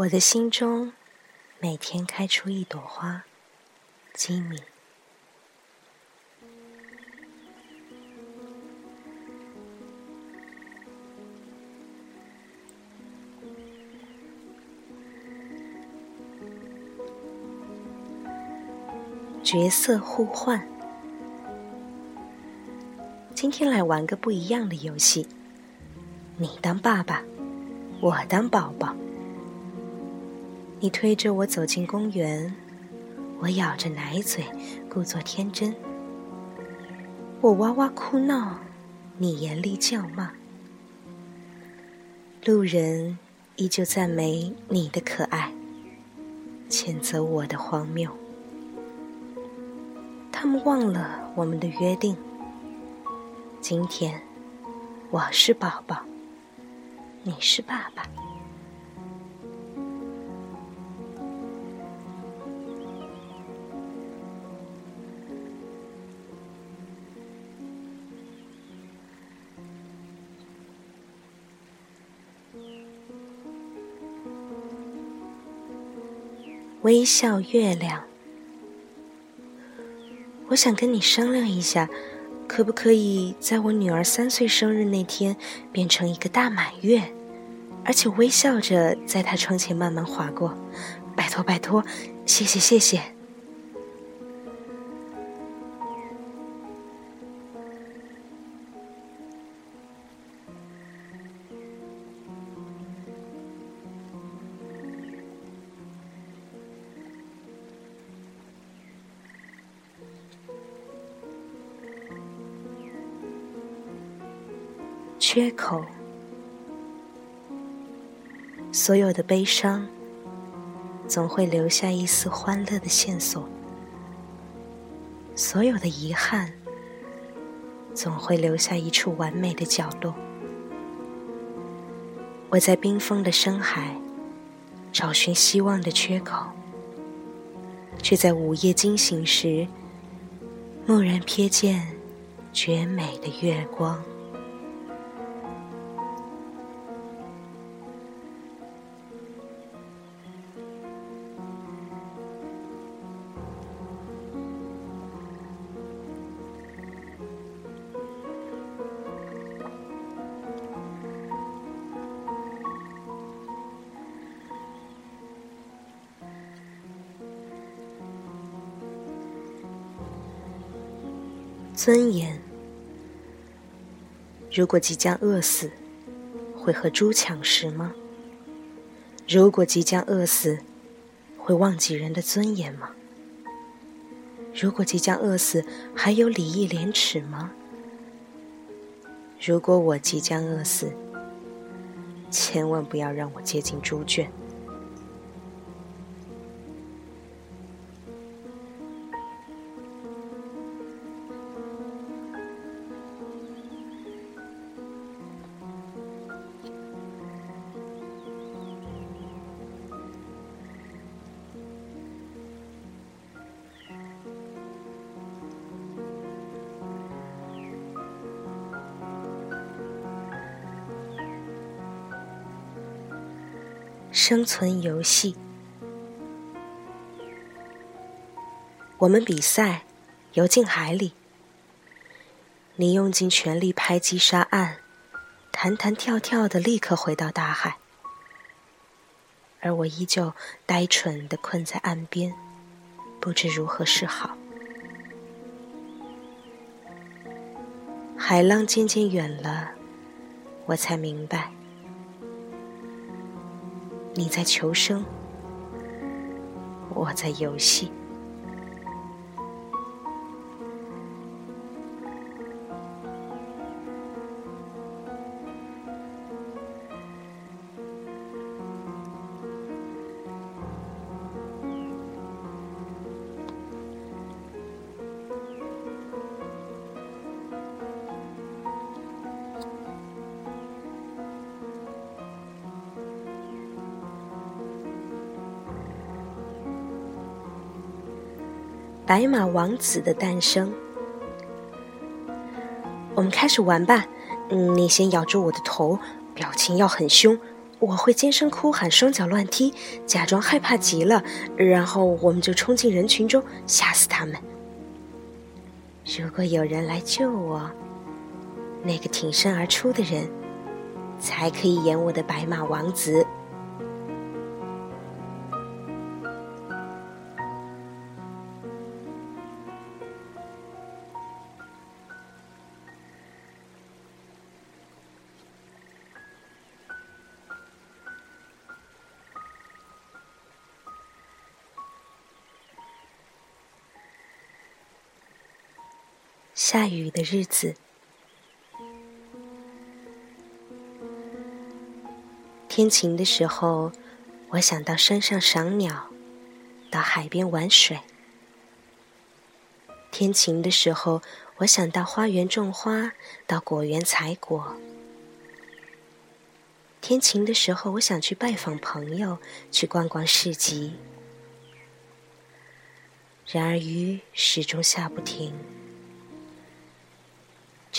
我的心中每天开出一朵花，吉米。角色互换，今天来玩个不一样的游戏。你当爸爸，我当宝宝。你推着我走进公园，我咬着奶嘴，故作天真。我哇哇哭闹，你严厉叫骂。路人依旧赞美你的可爱，谴责我的荒谬。他们忘了我们的约定。今天，我是宝宝，你是爸爸。微笑月亮。我想跟你商量一下，可不可以在我女儿三岁生日那天变成一个大满月，而且微笑着在她窗前慢慢划过？拜托拜托，谢谢谢谢。缺口，所有的悲伤总会留下一丝欢乐的线索；所有的遗憾总会留下一处完美的角落。我在冰封的深海找寻希望的缺口，却在午夜惊醒时，蓦然瞥见绝美的月光。尊严。如果即将饿死，会和猪抢食吗？如果即将饿死，会忘记人的尊严吗？如果即将饿死，还有礼义廉耻吗？如果我即将饿死，千万不要让我接近猪圈。生存游戏，我们比赛游进海里。你用尽全力拍击沙岸，弹弹跳跳的立刻回到大海，而我依旧呆蠢的困在岸边，不知如何是好。海浪渐渐远了，我才明白。你在求生，我在游戏。白马王子的诞生。我们开始玩吧。你先咬住我的头，表情要很凶。我会尖声哭喊，双脚乱踢，假装害怕极了，然后我们就冲进人群中，吓死他们。如果有人来救我，那个挺身而出的人，才可以演我的白马王子。下雨的日子，天晴的时候，我想到山上赏鸟，到海边玩水；天晴的时候，我想到花园种花，到果园采果；天晴的时候，我想去拜访朋友，去逛逛市集。然而雨始终下不停。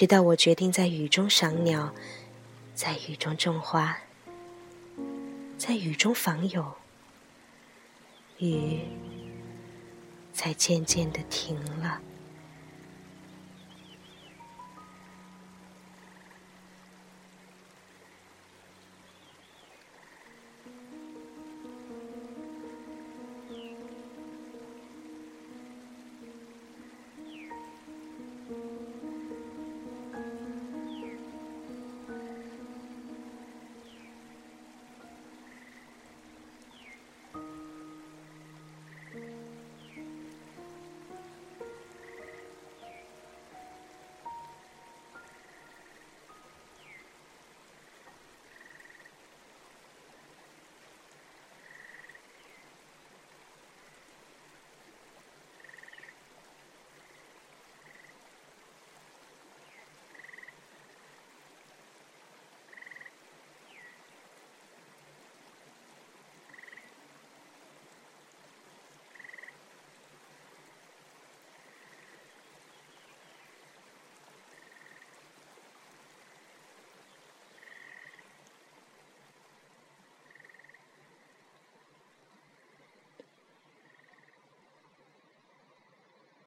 直到我决定在雨中赏鸟，在雨中种花，在雨中访友，雨才渐渐的停了。